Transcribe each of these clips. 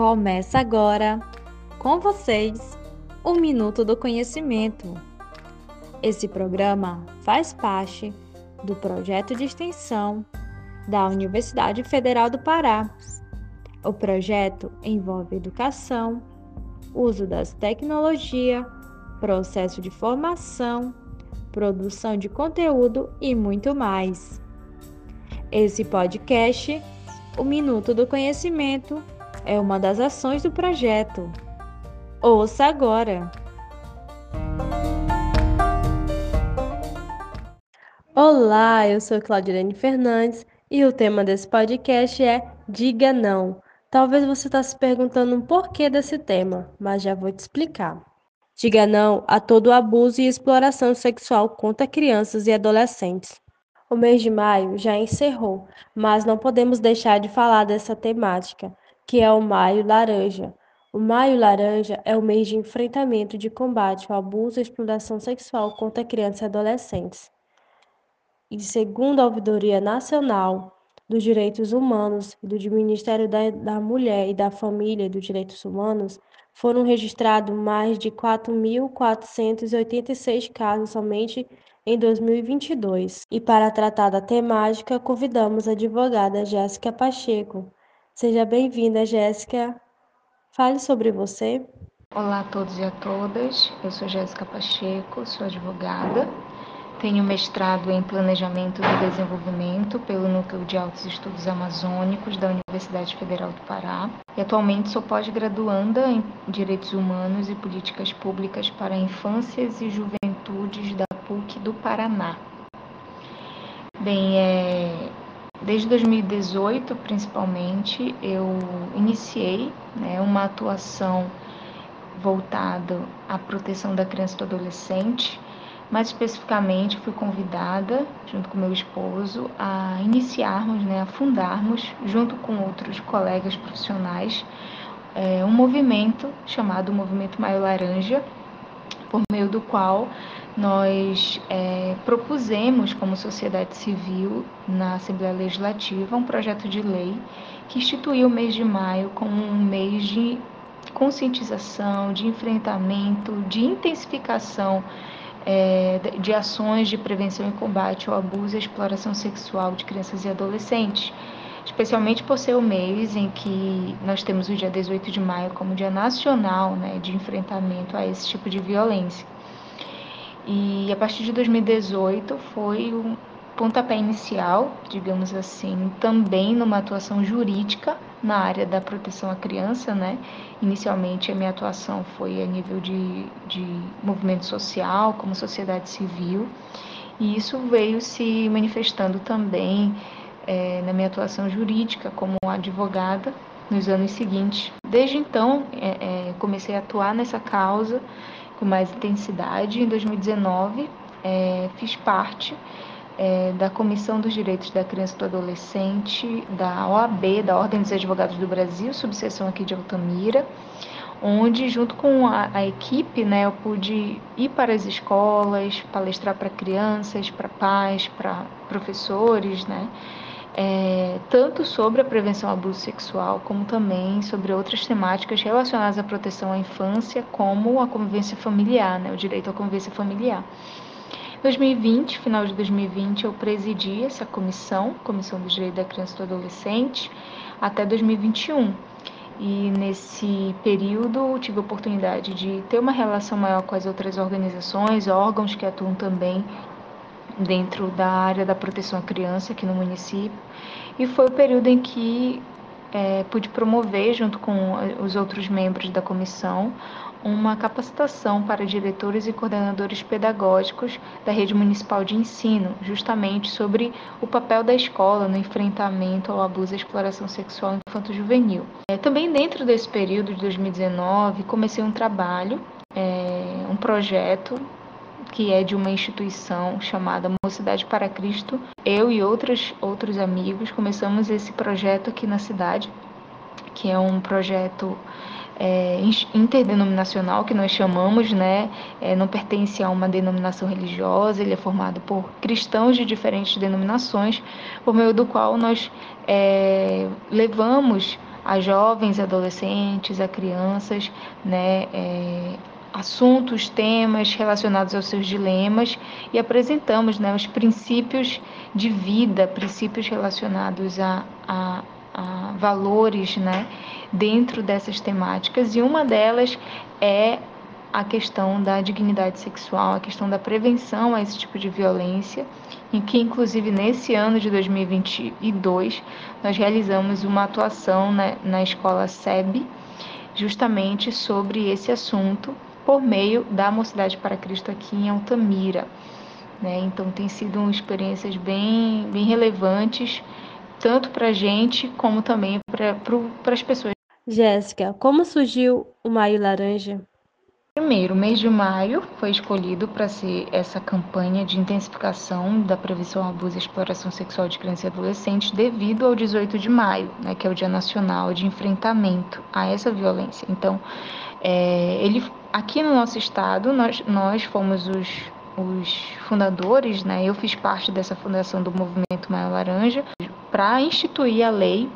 Começa agora com vocês o Minuto do Conhecimento. Esse programa faz parte do projeto de extensão da Universidade Federal do Pará. O projeto envolve educação, uso das tecnologias, processo de formação, produção de conteúdo e muito mais. Esse podcast, o Minuto do Conhecimento, é uma das ações do projeto. Ouça agora! Olá, eu sou Claudirene Fernandes e o tema desse podcast é Diga Não. Talvez você está se perguntando o porquê desse tema, mas já vou te explicar. Diga não a todo abuso e exploração sexual contra crianças e adolescentes. O mês de maio já encerrou, mas não podemos deixar de falar dessa temática, que é o Maio Laranja. O Maio Laranja é o mês de enfrentamento de combate ao abuso e exploração sexual contra crianças e adolescentes. E segundo a Ouvidoria Nacional dos Direitos Humanos e do Ministério da, da Mulher e da Família e dos Direitos Humanos, foram registrados mais de 4.486 casos somente em 2022. E para tratar da temática, convidamos a advogada Jéssica Pacheco, Seja bem-vinda, Jéssica. Fale sobre você. Olá a todos e a todas. Eu sou Jéssica Pacheco, sou advogada. Tenho mestrado em Planejamento e Desenvolvimento pelo Núcleo de Altos Estudos Amazônicos da Universidade Federal do Pará. E atualmente sou pós-graduanda em Direitos Humanos e Políticas Públicas para Infâncias e Juventudes da PUC do Paraná. Bem, é, Desde 2018, principalmente, eu iniciei né, uma atuação voltada à proteção da criança e do adolescente. Mais especificamente, fui convidada, junto com meu esposo, a iniciarmos, né, a fundarmos, junto com outros colegas profissionais, é, um movimento chamado Movimento Maio Laranja, por meio do qual nós é, propusemos, como sociedade civil, na Assembleia Legislativa, um projeto de lei que instituiu o mês de maio como um mês de conscientização, de enfrentamento, de intensificação é, de ações de prevenção e combate ao abuso e exploração sexual de crianças e adolescentes, especialmente por ser o mês em que nós temos o dia 18 de maio como Dia Nacional né, de enfrentamento a esse tipo de violência. E a partir de 2018 foi um pontapé inicial, digamos assim, também numa atuação jurídica na área da proteção à criança, né? Inicialmente a minha atuação foi a nível de, de movimento social, como sociedade civil, e isso veio se manifestando também é, na minha atuação jurídica como advogada nos anos seguintes. Desde então, é, é, comecei a atuar nessa causa com mais intensidade. Em 2019, é, fiz parte é, da Comissão dos Direitos da Criança e do Adolescente da OAB, da Ordem dos Advogados do Brasil, subseção aqui de Altamira, onde, junto com a, a equipe, né, eu pude ir para as escolas, palestrar para crianças, para pais, para professores, né, é, tanto sobre a prevenção ao abuso sexual, como também sobre outras temáticas relacionadas à proteção à infância, como a convivência familiar, né, o direito à convivência familiar. Em 2020, final de 2020, eu presidi essa comissão, Comissão do Direito da Criança e do Adolescente, até 2021. E nesse período tive a oportunidade de ter uma relação maior com as outras organizações, órgãos que atuam também dentro da área da proteção à criança aqui no município. E foi o período em que é, pude promover, junto com os outros membros da comissão, uma capacitação para diretores e coordenadores pedagógicos da rede municipal de ensino, justamente sobre o papel da escola no enfrentamento ao abuso e exploração sexual infanto-juvenil. É, também dentro desse período de 2019, comecei um trabalho, é, um projeto que é de uma instituição chamada Mocidade para Cristo. Eu e outros, outros amigos começamos esse projeto aqui na cidade, que é um projeto é, interdenominacional que nós chamamos, né? É, não pertence a uma denominação religiosa, ele é formado por cristãos de diferentes denominações, por meio do qual nós é, levamos a jovens adolescentes, a crianças, né, é, assuntos, temas relacionados aos seus dilemas e apresentamos né, os princípios de vida, princípios relacionados a, a, a valores né, dentro dessas temáticas, e uma delas é a questão da dignidade sexual, a questão da prevenção a esse tipo de violência, em que, inclusive, nesse ano de 2022, nós realizamos uma atuação na, na escola SEB, justamente sobre esse assunto, por meio da Mocidade para Cristo aqui em Altamira. Né? Então, tem sido experiências bem, bem relevantes, tanto para a gente como também para as pessoas. Jéssica, como surgiu o Maio Laranja? Primeiro, o mês de maio foi escolhido para ser essa campanha de intensificação da prevenção, abuso e exploração sexual de crianças e adolescentes devido ao 18 de maio, né, que é o Dia Nacional de Enfrentamento a essa violência. Então, é, ele, aqui no nosso estado, nós, nós fomos os, os fundadores, né, eu fiz parte dessa fundação do Movimento Maio Laranja, para instituir a lei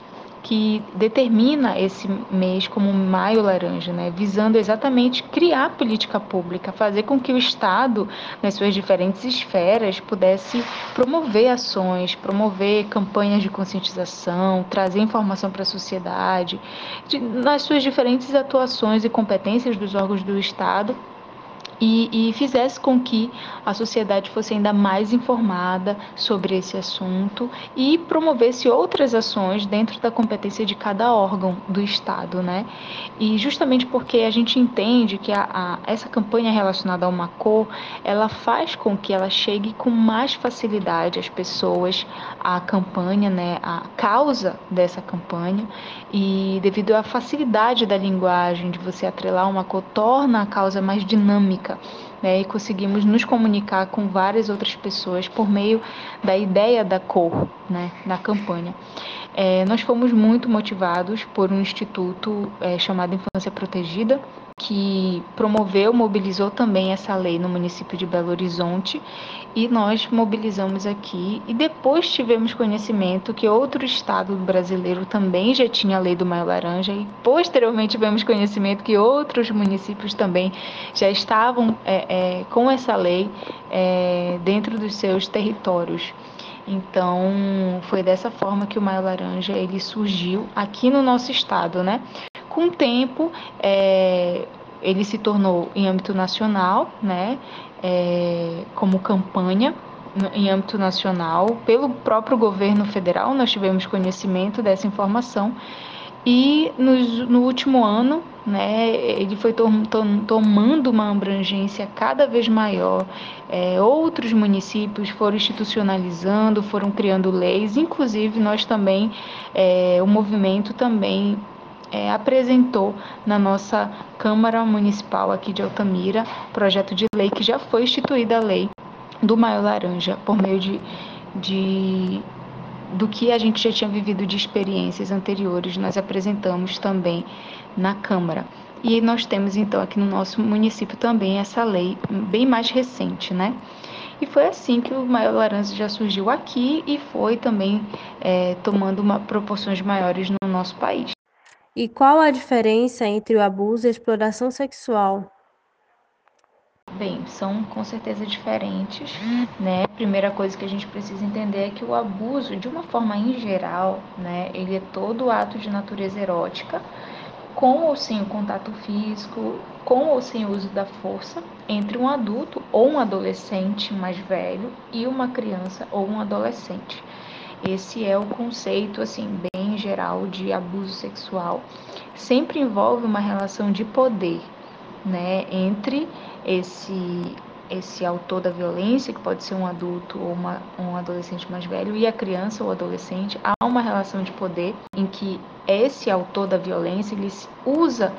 que determina esse mês como Maio Laranja, né, visando exatamente criar política pública, fazer com que o Estado, nas suas diferentes esferas, pudesse promover ações, promover campanhas de conscientização, trazer informação para a sociedade, de, nas suas diferentes atuações e competências dos órgãos do Estado e, e, fizesse com que a sociedade fosse ainda mais informada sobre esse assunto e promovesse outras ações dentro da competência de cada órgão do Estado, né? E justamente porque a gente entende que a, a, essa campanha relacionada a uma cor, ela faz com que ela chegue com mais facilidade às pessoas a campanha, né? A causa dessa campanha e devido à facilidade da linguagem de você atrelar uma cor torna a causa mais dinâmica né, e conseguimos nos comunicar com várias outras pessoas por meio da ideia da cor, né, da campanha. É, nós fomos muito motivados por um instituto é, chamado Infância Protegida, que promoveu, mobilizou também essa lei no município de Belo Horizonte e nós mobilizamos aqui e depois tivemos conhecimento que outro estado brasileiro também já tinha a lei do Maio Laranja e posteriormente tivemos conhecimento que outros municípios também já estavam é, é, com essa lei é, dentro dos seus territórios. Então foi dessa forma que o Maio Laranja ele surgiu aqui no nosso estado, né? Com o tempo, é, ele se tornou em âmbito nacional, né, é, como campanha em âmbito nacional, pelo próprio governo federal, nós tivemos conhecimento dessa informação. E no, no último ano, né, ele foi tom, tom, tomando uma abrangência cada vez maior. É, outros municípios foram institucionalizando, foram criando leis, inclusive nós também, é, o movimento também é, apresentou na nossa Câmara Municipal aqui de Altamira projeto de lei que já foi instituída a lei do Maio Laranja por meio de, de do que a gente já tinha vivido de experiências anteriores, nós apresentamos também na Câmara. E nós temos então aqui no nosso município também essa lei bem mais recente, né? E foi assim que o Maio Laranja já surgiu aqui e foi também é, tomando uma, proporções maiores no nosso país. E qual a diferença entre o abuso e a exploração sexual? Bem, são com certeza diferentes, né? Primeira coisa que a gente precisa entender é que o abuso, de uma forma em geral, né, ele é todo ato de natureza erótica, com ou sem o contato físico, com ou sem o uso da força, entre um adulto ou um adolescente mais velho e uma criança ou um adolescente. Esse é o conceito, assim, bem geral de abuso sexual. Sempre envolve uma relação de poder, né, entre esse esse autor da violência, que pode ser um adulto ou uma, um adolescente mais velho, e a criança ou adolescente, há uma relação de poder em que esse autor da violência ele usa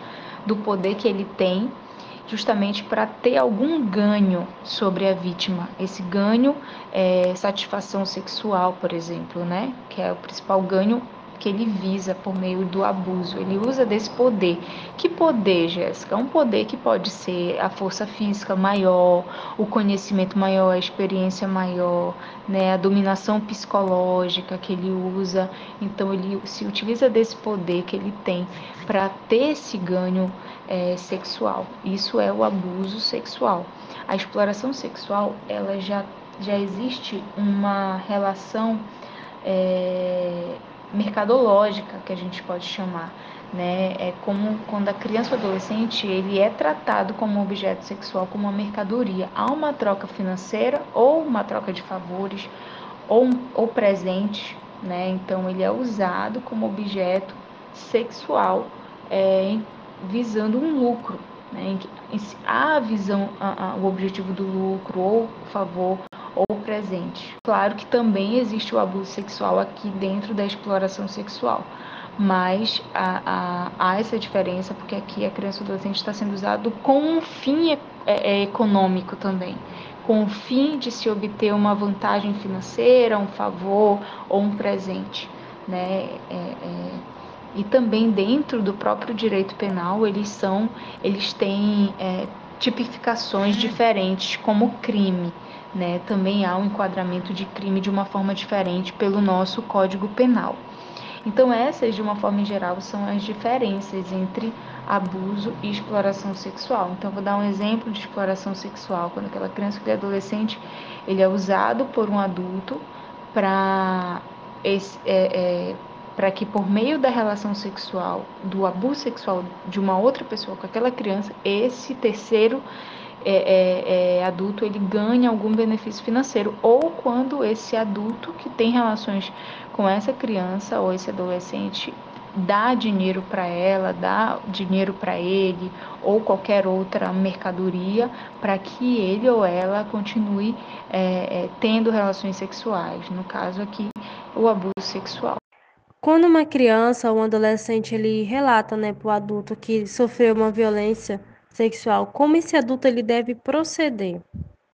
do poder que ele tem justamente para ter algum ganho sobre a vítima. Esse ganho é satisfação sexual, por exemplo, né? Que é o principal ganho que ele visa por meio do abuso. Ele usa desse poder. Que poder, Jéssica? Um poder que pode ser a força física maior, o conhecimento maior, a experiência maior, né, a dominação psicológica que ele usa. Então ele se utiliza desse poder que ele tem para ter esse ganho é, sexual. Isso é o abuso sexual. A exploração sexual, ela já já existe uma relação é, mercadológica que a gente pode chamar, né? É como quando a criança ou adolescente ele é tratado como objeto sexual, como uma mercadoria. Há uma troca financeira ou uma troca de favores ou, ou presentes, né? Então ele é usado como objeto sexual é, visando um lucro. Né? Há a visão, a, a, o objetivo do lucro ou favor presente. Claro que também existe o abuso sexual aqui dentro da exploração sexual, mas há, há, há essa diferença porque aqui a criança ou adolescente está sendo usado com um fim é, é, econômico também, com o fim de se obter uma vantagem financeira, um favor ou um presente, né? É, é, e também dentro do próprio direito penal eles são, eles têm é, tipificações diferentes como crime né, também há um enquadramento de crime de uma forma diferente pelo nosso Código Penal. Então, essas, de uma forma geral, são as diferenças entre abuso e exploração sexual. Então, vou dar um exemplo de exploração sexual. Quando aquela criança ou adolescente ele é usado por um adulto para é, é, para que por meio da relação sexual, do abuso sexual de uma outra pessoa com aquela criança, esse terceiro é, é, é, adulto ele ganha algum benefício financeiro ou quando esse adulto que tem relações com essa criança ou esse adolescente dá dinheiro para ela, dá dinheiro para ele ou qualquer outra mercadoria para que ele ou ela continue é, é, tendo relações sexuais. No caso aqui, o abuso sexual. Quando uma criança ou um adolescente ele relata, né, para o adulto que sofreu uma violência sexual, como esse adulto ele deve proceder?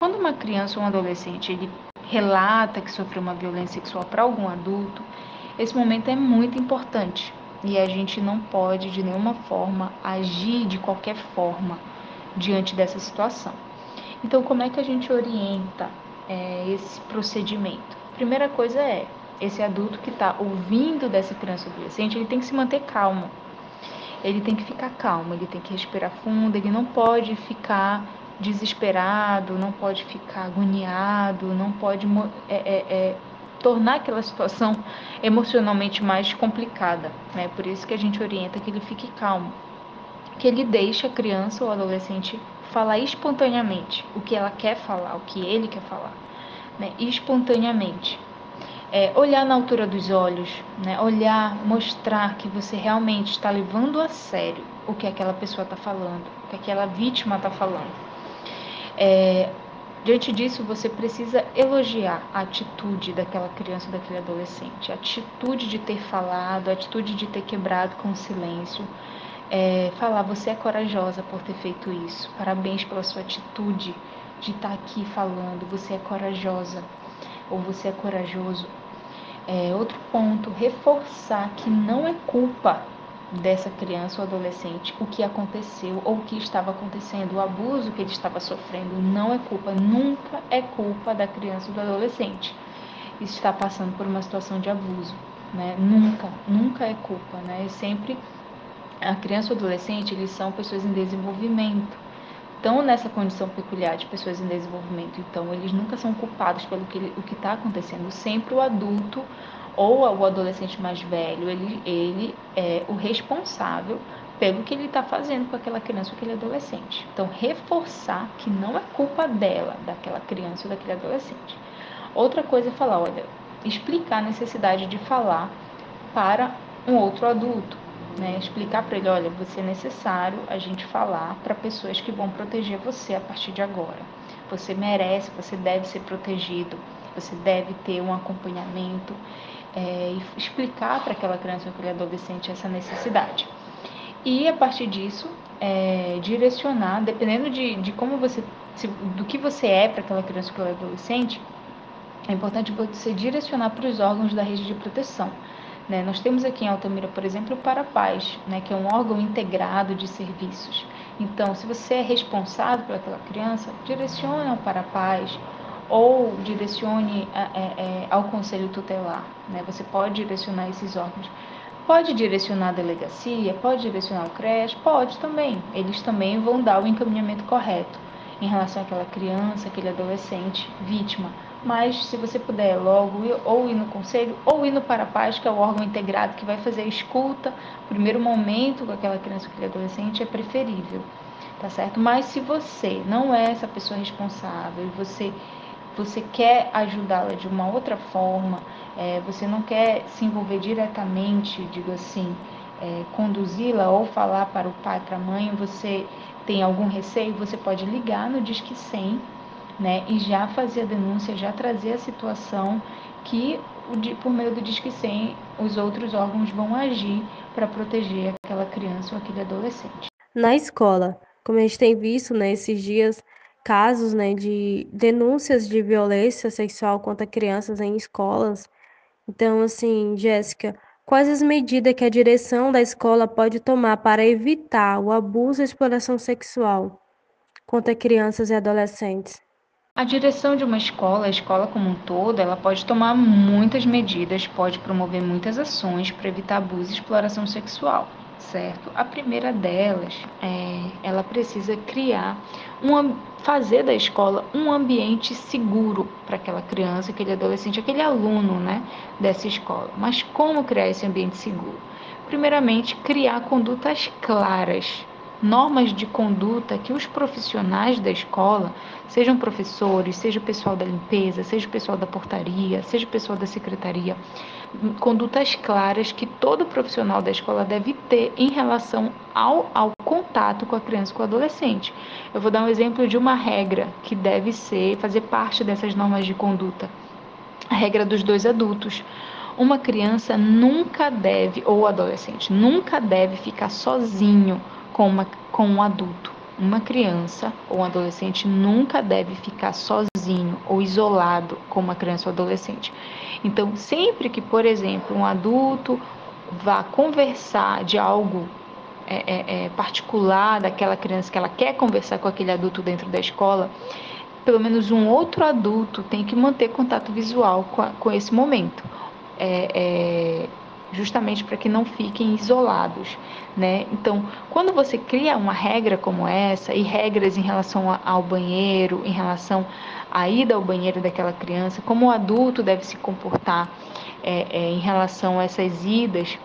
Quando uma criança ou um adolescente ele relata que sofreu uma violência sexual para algum adulto, esse momento é muito importante e a gente não pode de nenhuma forma agir de qualquer forma diante dessa situação. Então, como é que a gente orienta é, esse procedimento? Primeira coisa é esse adulto que está ouvindo dessa criança adolescente, ele tem que se manter calmo ele tem que ficar calmo, ele tem que respirar fundo, ele não pode ficar desesperado, não pode ficar agoniado, não pode é, é, é, tornar aquela situação emocionalmente mais complicada. Né? Por isso que a gente orienta que ele fique calmo, que ele deixe a criança ou adolescente falar espontaneamente o que ela quer falar, o que ele quer falar, né? espontaneamente é, olhar na altura dos olhos, né? olhar, mostrar que você realmente está levando a sério o que aquela pessoa está falando, o que aquela vítima está falando. É, diante disso, você precisa elogiar a atitude daquela criança, daquele adolescente, a atitude de ter falado, a atitude de ter quebrado com o silêncio. É, falar, você é corajosa por ter feito isso, parabéns pela sua atitude de estar tá aqui falando, você é corajosa ou você é corajoso. É, outro ponto, reforçar que não é culpa dessa criança ou adolescente o que aconteceu ou o que estava acontecendo, o abuso que ele estava sofrendo, não é culpa, nunca é culpa da criança ou do adolescente. Está passando por uma situação de abuso, né? Nunca, nunca é culpa, né? E sempre a criança ou adolescente, eles são pessoas em desenvolvimento estão nessa condição peculiar de pessoas em desenvolvimento. Então, eles nunca são culpados pelo que o que está acontecendo. Sempre o adulto ou o adolescente mais velho, ele, ele é o responsável pelo que ele está fazendo com aquela criança ou aquele adolescente. Então, reforçar que não é culpa dela, daquela criança ou daquele adolescente. Outra coisa é falar, olha, explicar a necessidade de falar para um outro adulto né, explicar para ele, olha, você é necessário a gente falar para pessoas que vão proteger você a partir de agora. Você merece, você deve ser protegido, você deve ter um acompanhamento é, e explicar para aquela criança ou aquele adolescente essa necessidade. E a partir disso, é, direcionar, dependendo de, de como você, se, do que você é para aquela criança ou aquele adolescente, é importante você direcionar para os órgãos da rede de proteção Né? Nós temos aqui em Altamira, por exemplo, o Parapaz, né, que é um órgão integrado de serviços. Então, se você é responsável pelaquela criança, direcione ao Parapaz ou direcione é, é, ao Conselho Tutelar. Né? Você pode direcionar esses órgãos. Pode direcionar a delegacia, pode direcionar o CRES, pode também. Eles também vão dar o encaminhamento correto em relação àquela criança, aquele adolescente vítima mas se você puder logo ir, ou ir no conselho ou ir no Parapaz, que é o órgão integrado que vai fazer a escuta, primeiro momento com aquela criança aquele adolescente é preferível, tá certo? Mas se você não é essa pessoa responsável e você, você quer ajudá-la de uma outra forma, é, você não quer se envolver diretamente, digo assim, é, conduzi-la ou falar para o pai, para a mãe, você tem algum receio, você pode ligar no Disque 100 né, e já fazer a denúncia, já trazer a situação que por meio do Disque 100 os outros órgãos vão agir para proteger aquela criança ou aquele adolescente. Na escola, como a gente tem visto nesses né, dias, casos né, de denúncias de violência sexual contra crianças em escolas. Então, assim, Jéssica, quais as medidas que a direção da escola pode tomar para evitar o abuso e exploração sexual contra crianças e adolescentes? A direção de uma escola, a escola como um todo, ela pode tomar muitas medidas, pode promover muitas ações para evitar abuso e exploração sexual, certo? A primeira delas é, ela precisa criar uma, fazer da escola um ambiente seguro para aquela criança, aquele adolescente, aquele aluno, né, dessa escola. Mas como criar esse ambiente seguro? Primeiramente, criar condutas claras normas de conduta que os profissionais da escola, sejam professores, seja o pessoal da limpeza, seja o pessoal da portaria, seja o pessoal da secretaria, condutas claras que todo profissional da escola deve ter em relação ao, ao contato com a criança, com o adolescente. Eu vou dar um exemplo de uma regra que deve ser, fazer parte dessas normas de conduta. A regra dos dois adultos uma criança nunca deve, ou adolescente, nunca deve ficar sozinho com, uma, com um adulto. Uma criança ou um adolescente nunca deve ficar sozinho ou isolado com uma criança ou adolescente. Então, sempre que, por exemplo, um adulto vá conversar de algo é, é, é, particular daquela criança que ela quer conversar com aquele adulto dentro da escola, pelo menos um outro adulto tem que manter contato visual com, a, com esse momento. É, é justamente para que não fiquem isolados, né? Então, quando você cria uma regra como essa e regras em relação ao banheiro, em relação à ida ao banheiro daquela criança, como o adulto deve se comportar é, é, em relação a essas idas,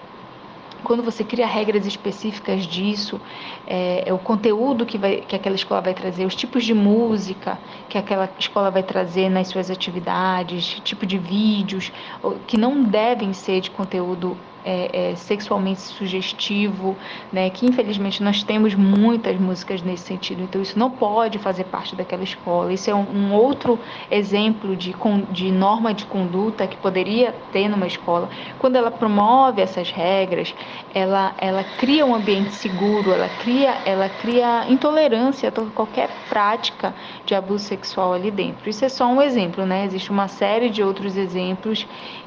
quando você cria regras específicas disso, é, é, o conteúdo que, vai, que aquela escola vai trazer, os tipos de música que aquela escola vai trazer nas suas atividades, tipo de vídeos, que não devem ser de conteúdo é, é, sexualmente sugestivo, né, que infelizmente nós temos muitas músicas nesse sentido, então isso não pode fazer parte daquela escola. Isso é um, um outro exemplo de, de norma de conduta que poderia ter numa escola. Quando ela promove essas regras, ela, ela cria um ambiente seguro, ela cria, ela cria intolerância a qualquer prática de abuso sexual ali dentro. Isso é só um exemplo, né? Existe uma série de outros exemplos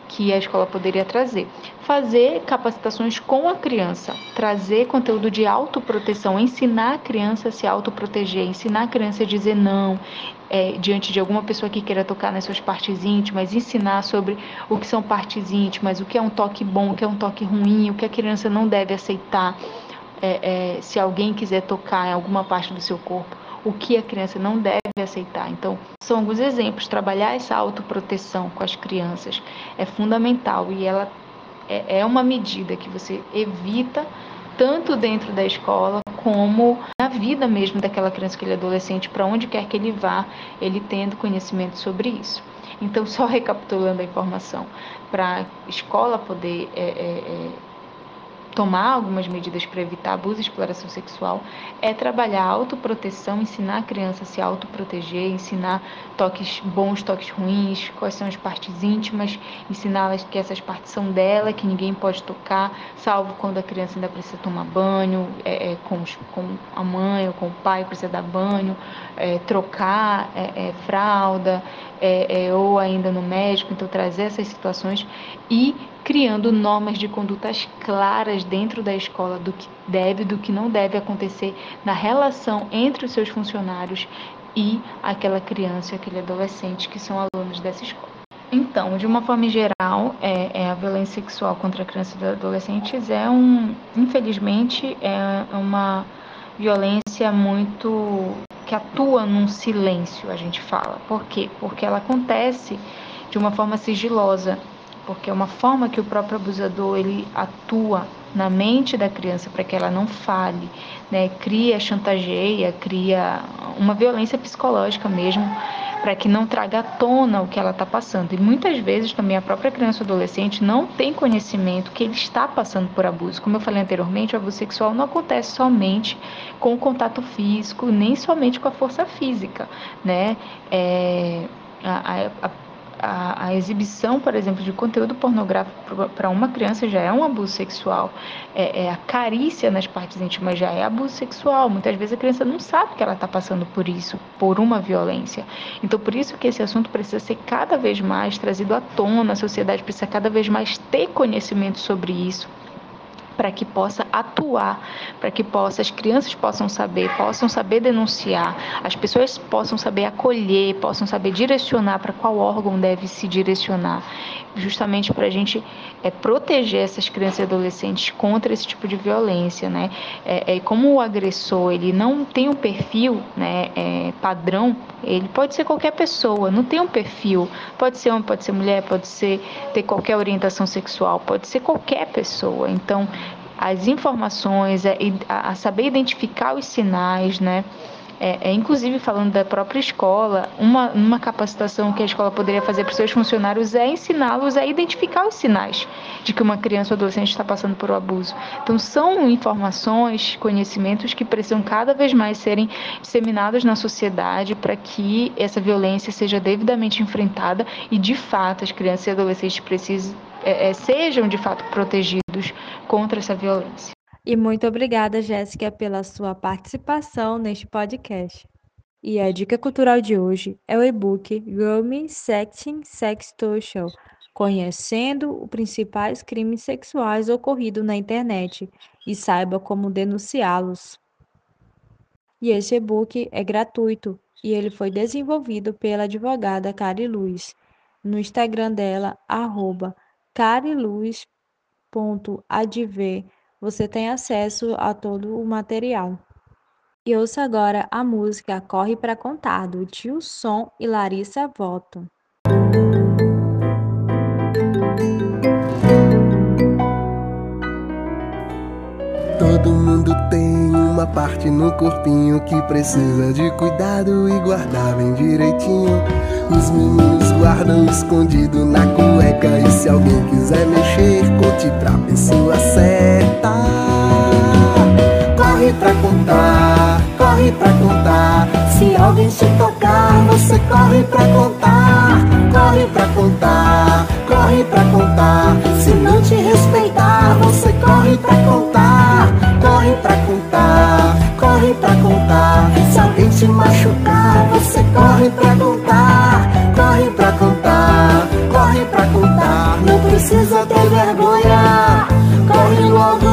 que a escola poderia trazer. Fazer capacitações com a criança, trazer conteúdo de autoproteção, ensinar a criança a se autoproteger, ensinar a criança a dizer não é, diante de alguma pessoa que queira tocar nas suas partes íntimas, ensinar sobre o que são partes íntimas, o que é um toque bom, o que é um toque ruim, o que a criança não deve aceitar é, é, se alguém quiser tocar em alguma parte do seu corpo o que a criança não deve aceitar. Então, são alguns exemplos. Trabalhar essa autoproteção com as crianças é fundamental e ela é, é uma medida que você evita tanto dentro da escola como na vida mesmo daquela criança, aquele adolescente, para onde quer que ele vá, ele tendo conhecimento sobre isso. Então, só recapitulando a informação, para a escola poder é, é, é tomar algumas medidas para evitar abuso e exploração sexual é trabalhar a autoproteção, ensinar a criança a se autoproteger, ensinar toques bons, toques ruins, quais são as partes íntimas, ensiná-las que essas partes são dela, que ninguém pode tocar, salvo quando a criança ainda precisa tomar banho, é, é, com, com, a mãe ou com o pai precisa dar banho, é, trocar é, é, fralda, é, ou ainda no médico, então trazer essas situações e criando normas de condutas claras dentro da escola do que deve e do que não deve acontecer na relação entre os seus funcionários e aquela criança, aquele adolescente que são alunos dessa escola. Então, de uma forma geral, é, é, a violência sexual contra crianças e adolescentes é um, infelizmente, é uma violência muito que atua num silêncio, a gente fala. Por quê? Porque ela acontece de uma forma sigilosa, porque é uma forma que o próprio abusador ele atua na mente da criança para que ela não fale, né? Cria, chantageia, cria uma violência psicológica mesmo para que não traga à tona o que ela está passando. E muitas vezes também a própria criança ou adolescente não tem conhecimento que ele está passando por abuso. Como eu falei anteriormente, o abuso sexual não acontece somente com o contato físico, nem somente com a força física, né? É, a, a, a, a, exibição, por exemplo, de conteúdo pornográfico para uma criança já é um abuso sexual. É, é, a carícia nas partes íntimas já é abuso sexual. Muitas vezes a criança não sabe que ela está passando por isso, por uma violência. Então, por isso que esse assunto precisa ser cada vez mais trazido à tona, a sociedade precisa cada vez mais ter conhecimento sobre isso para que possa atuar, para que possa, as crianças possam saber, possam saber denunciar, as pessoas possam saber acolher, possam saber direcionar para qual órgão deve se direcionar, justamente para a gente é, proteger essas crianças e adolescentes contra esse tipo de violência, né? É, é, como o agressor ele não tem um perfil, né, é, padrão, ele pode ser qualquer pessoa, não tem um perfil, pode ser homem, pode ser mulher, pode ser ter qualquer orientação sexual, pode ser qualquer pessoa. Então as informações, é, a, saber identificar os sinais, né? É, é, inclusive falando da própria escola, uma, uma capacitação que a escola poderia fazer para os seus funcionários é ensiná-los a identificar os sinais de que uma criança ou adolescente está passando por um abuso. Então, são informações, conhecimentos que precisam cada vez mais serem disseminados na sociedade para que essa violência seja devidamente enfrentada e, de fato, as crianças e adolescentes precisem, é, é, sejam de fato protegidos contra essa violência. E muito obrigada, Jéssica, pela sua participação neste podcast. E a dica cultural de hoje é o e-book Grooming Sexting Sextortion, conhecendo os principais crimes sexuais ocorridos na internet e saiba como denunciá-los. E esse e-book é gratuito e ele foi desenvolvido pela advogada Cari Luz no Instagram dela, arroba cariluz.adv você tem acesso a todo o material. E ouça agora a música Corre para Contar, do Tio Som e Larissa Voto. Uma parte no corpinho que precisa de cuidado e guardar bem direitinho. Os meninos guardam escondido na cueca E se alguém quiser mexer, conte pra pessoa certa. Corre pra contar, corre pra contar. Se alguém te tocar, você corre pra contar. Corre pra contar, corre pra contar. Se não te respeitar, você corre pra contar. Corre pra contar, pra contar. Se alguém te machucar, você corre pra contar. Corre pra contar, corre pra contar. Não precisa ter vergonha, corre logo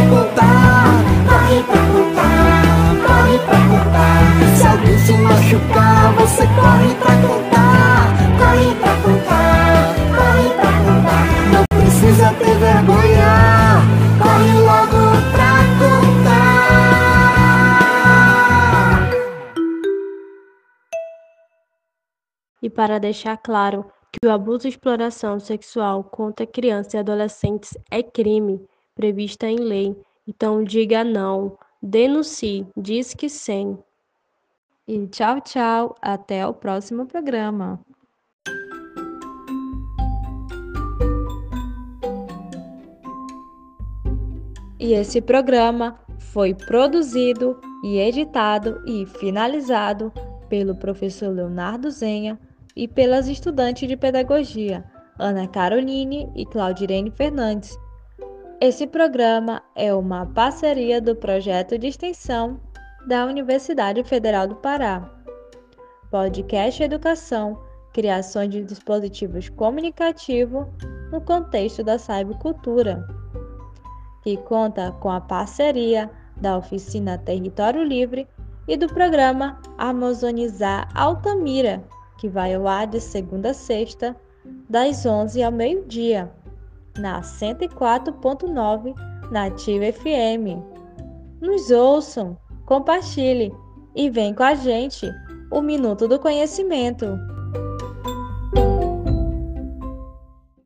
pra contar. Corre pra contar, corre pra contar. Se alguém se machucar, você corre pra contar. Corre pra contar, corre pra contar. Não precisa ter vergonha, corre logo pra contar. E para deixar claro que o abuso e exploração sexual contra crianças e adolescentes é crime prevista em lei, então diga não, denuncie, diz que sim. E tchau, tchau, até o próximo programa. E esse programa foi produzido e editado e finalizado pelo professor Leonardo Zenha e pelas estudantes de pedagogia Ana Caroline e Claudirene Fernandes. Esse programa é uma parceria do projeto de extensão da Universidade Federal do Pará. Podcast Educação, criação de dispositivos comunicativos no contexto da cybercultura, que conta com a parceria da Oficina Território Livre e do programa Amazonizar Altamira, que vai ao ar de segunda a sexta, das 11 ao meio-dia, na 104.9 Nativa FM. Nos ouçam! compartilhe e vem com a gente o Minuto do Conhecimento.